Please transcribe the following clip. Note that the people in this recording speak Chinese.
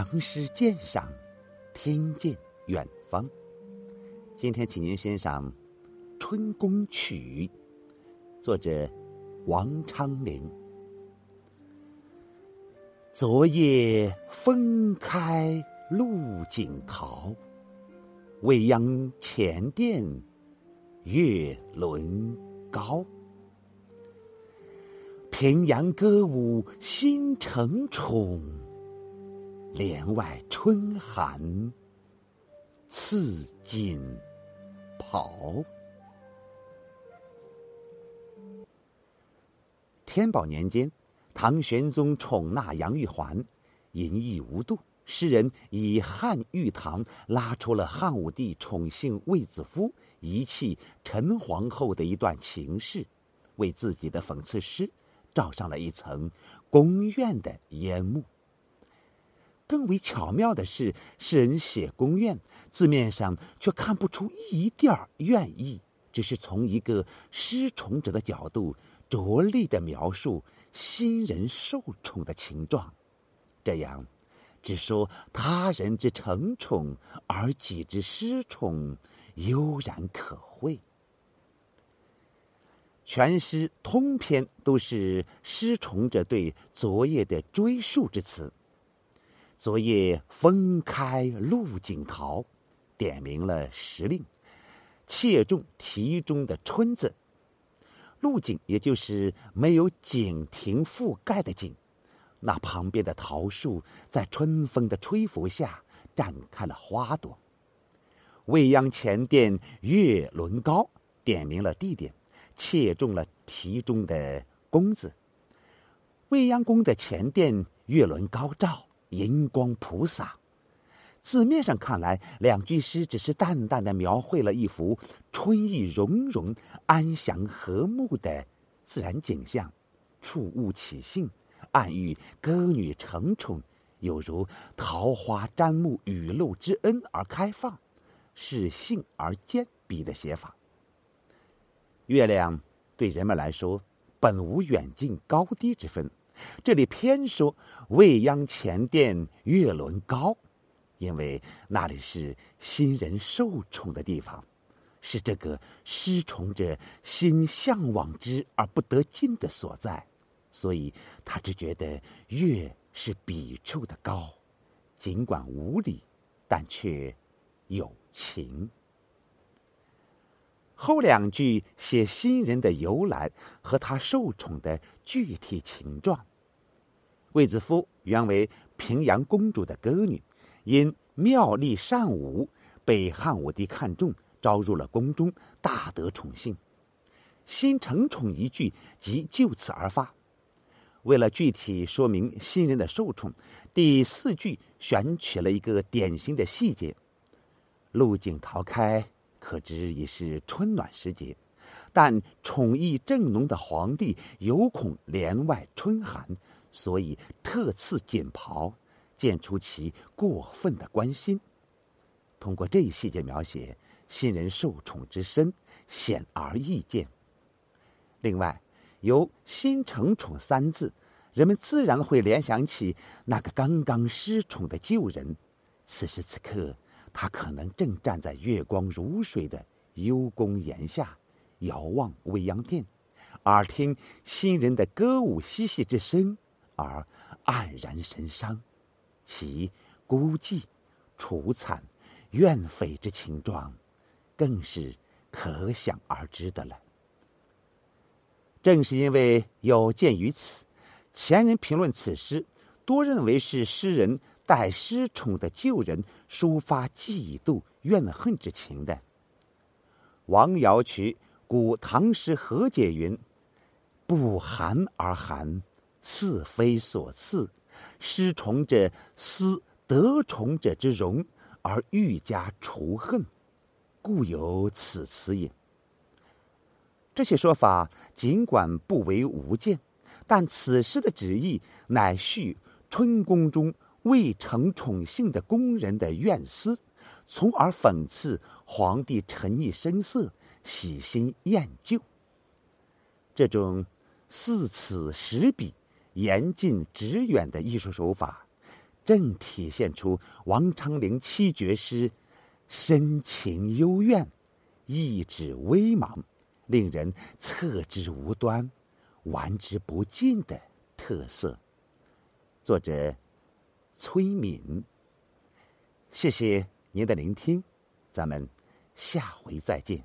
唐诗鉴赏，听见远方。今天，请您欣赏《春宫曲》，作者王昌龄。昨夜风开露井桃，未央前殿月轮高。平阳歌舞新承宠。帘外春寒赐锦袍。天宝年间，唐玄宗宠纳杨玉环，淫逸无度。诗人以汉玉堂拉出了汉武帝宠幸卫子夫、遗弃陈皇后的一段情事，为自己的讽刺诗罩上了一层宫怨的烟幕。更为巧妙的是，诗人写宫怨，字面上却看不出一点儿怨意，只是从一个失宠者的角度，着力的描述新人受宠的情状。这样，只说他人之承宠，而己之失宠，悠然可会。全诗通篇都是失宠者对昨夜的追述之词。昨夜风开露井桃，点明了时令，切中题中的“春”字。露井也就是没有井亭覆盖的井，那旁边的桃树在春风的吹拂下绽开了花朵。未央前殿月轮高，点明了地点，切中了题中的“宫”字。未央宫的前殿月轮高照。银光普洒，字面上看来，两句诗只是淡淡的描绘了一幅春意融融、安详和睦的自然景象，触物起兴，暗喻歌女承宠，有如桃花沾沐雨露之恩而开放，是性而兼笔的写法。月亮对人们来说，本无远近高低之分。这里偏说未央前殿月轮高，因为那里是新人受宠的地方，是这个失宠者心向往之而不得进的所在，所以他只觉得月是笔触的高，尽管无理，但却有情。后两句写新人的由来和他受宠的具体情状。卫子夫原为平阳公主的歌女，因妙丽善舞，被汉武帝看中，招入了宫中，大得宠幸。新承宠一句即就此而发。为了具体说明新人的受宠，第四句选取了一个典型的细节：露井桃开。可知已是春暖时节，但宠意正浓的皇帝有恐帘外春寒，所以特赐锦袍，见出其过分的关心。通过这一细节描写，新人受宠之深显而易见。另外，由“新承宠”三字，人们自然会联想起那个刚刚失宠的旧人，此时此刻。他可能正站在月光如水的幽宫檐下，遥望未央殿，耳听新人的歌舞嬉戏之声，而黯然神伤，其孤寂、楚惨、怨愤之情状，更是可想而知的了。正是因为有鉴于此，前人评论此诗，多认为是诗人。待失宠的旧人抒发嫉妒怨恨之情的。王瑶渠《古唐诗和解》云：“不寒而寒，赐非所赐。失宠者思得宠者之荣，而愈加除恨，故有此词也。”这些说法尽管不为无见，但此诗的旨意乃续春宫中。未成宠幸的宫人的怨思，从而讽刺皇帝沉溺声色，喜新厌旧。这种似此实彼，言禁止远的艺术手法，正体现出王昌龄七绝诗深情幽怨，意旨微茫，令人侧之无端，玩之不尽的特色。作者。崔敏谢谢您的聆听咱们下回再见。